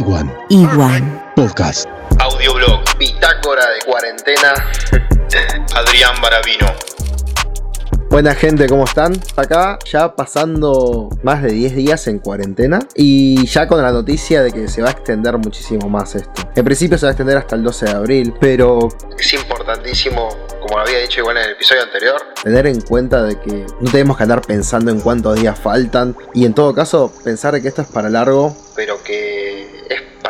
Iguan Iguan. Podcast. Audioblog, bitácora de cuarentena. Adrián Baravino. Buena gente, ¿cómo están? Acá ya pasando más de 10 días en cuarentena y ya con la noticia de que se va a extender muchísimo más esto. En principio se va a extender hasta el 12 de abril, pero Es importantísimo, como lo había dicho igual en el episodio anterior, tener en cuenta de que no tenemos que andar pensando en cuántos días faltan y en todo caso pensar de que esto es para largo, pero que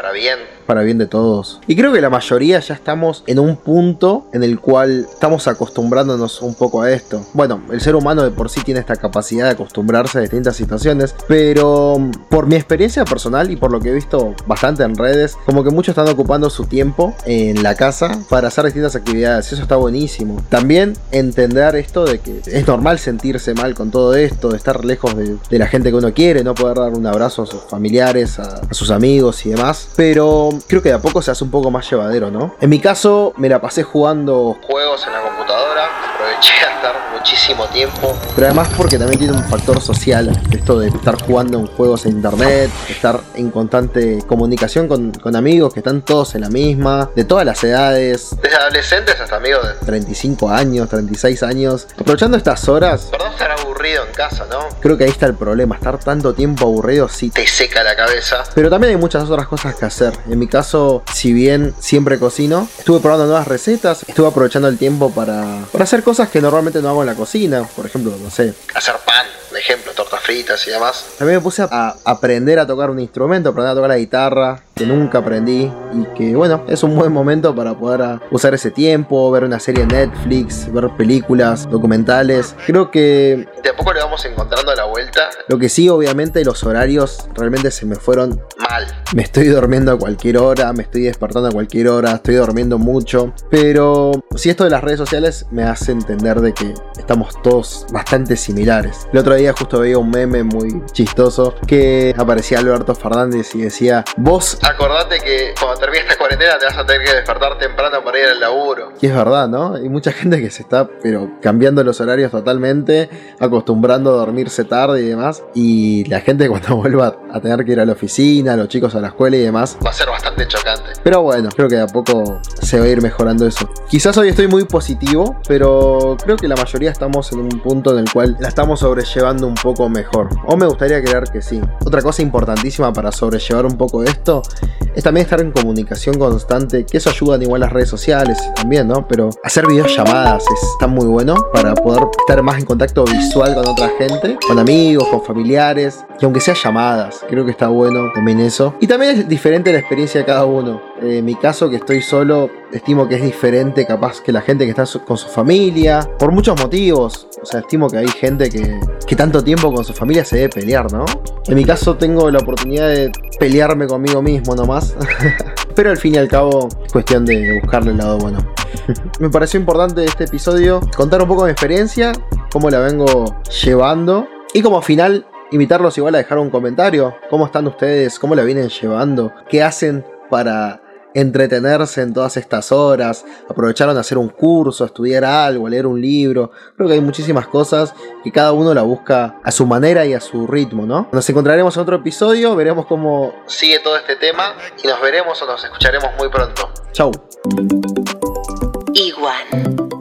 para bien. Para bien de todos. Y creo que la mayoría ya estamos en un punto en el cual estamos acostumbrándonos un poco a esto. Bueno, el ser humano de por sí tiene esta capacidad de acostumbrarse a distintas situaciones, pero mm, por mi experiencia personal y por lo que he visto bastante en redes, como que muchos están ocupando su tiempo en la casa para hacer distintas actividades. Eso está buenísimo. También entender esto de que es normal sentirse mal con todo esto, de estar lejos de, la gente que uno quiere, no poder dar un abrazo a sus familiares, a, a sus amigos y demás. Pero creo que de a poco se hace un poco más llevadero, ¿no? En mi caso, me la pasé jugando Juegos en la computadora, aproveché a estar muchísimo tiempo. Pero además porque también tiene un factor social, esto de estar jugando en juegos en internet, estar en constante comunicación con, con amigos que están todos en la misma, de todas las edades, Desde adolescentes hasta amigos de... 35 años, 36 años. Aprovechando estas horas, Perdón aburrido en casa, ¿no? creo que ahí está el problema, estar tanto tiempo aburrido sí. Te seca la cabeza. Pero también hay muchas otras cosas que hacer. En mi caso, si bien siempre cocino, estuve probando nuevas recetas, estuve aprovechando el tiempo para, para hacer cosas que normalmente no hago en la cocina. Por ejemplo, no sé, Hacer pan, por ejemplo, tortas fritas y demás. También me puse a, a aprender a tocar un instrumento, aprender a tocar la guitarra, que nunca aprendí y que bueno, es un buen momento para poder ah, usar ese tiempo, ver una serie en Netflix, ver películas, documentales. Creo que De a poco le vamos encontrando la vuelta lo que sí, obviamente, los horarios realmente se me fueron. mal. Me estoy durmiendo a cualquier hora, me estoy despertando a cualquier hora, estoy durmiendo mucho. Pero si esto de las redes sociales me hace entender de que estamos todos bastante similares. El otro día justo veía un meme muy chistoso que aparecía Alberto Fernández y decía, vos Acordate que cuando termine esta cuarentena te vas a tener que despertar temprano para ir al laburo. Y es verdad, ¿no? Hay mucha gente que se está, pero cambiando los horarios totalmente, acostumbrando a dormirse tarde y demás. Y la gente cuando vuelva a tener que ir a la oficina, los chicos a la escuela y demás. Va a ser bastante chocante. Pero bueno, creo que de a poco se va a ir mejorando eso. Quizás hoy estoy muy positivo, pero creo que la mayoría estamos en un punto en el cual la estamos sobrellevando un poco mejor. O me gustaría creer que sí. Otra cosa importantísima para sobrellevar un poco esto es también estar en comunicación constante, que eso ayuda igual las redes sociales también, ¿no? Pero hacer videollamadas es, está muy bueno para poder estar más en contacto visual con otra gente, con amigos, con familiares, y aunque sea llamadas, creo que está bueno también eso. Y también es diferente la experiencia de cada uno. Eh, en mi caso, que estoy solo, estimo que es diferente capaz que la gente que está con su familia, por muchos motivos. O sea, estimo que hay gente que, que tanto tiempo con su familia se debe pelear, ¿no? En mi caso tengo la oportunidad de pelearme conmigo mismo nomás. Pero al fin y al cabo es cuestión de buscarle el lado bueno. Me pareció importante este episodio contar un poco mi experiencia, cómo la vengo llevando y como final invitarlos igual a dejar un comentario. ¿Cómo están ustedes? ¿Cómo la vienen llevando? ¿Qué hacen para entretenerse en todas estas horas? ¿Aprovecharon a hacer un curso, estudiar algo, leer un libro? Creo que hay muchísimas cosas que cada uno la busca a su manera y a su ritmo, ¿no? Nos encontraremos en otro episodio, veremos cómo... Sigue todo este tema y nos veremos o nos escucharemos muy pronto. Chau. Iguan.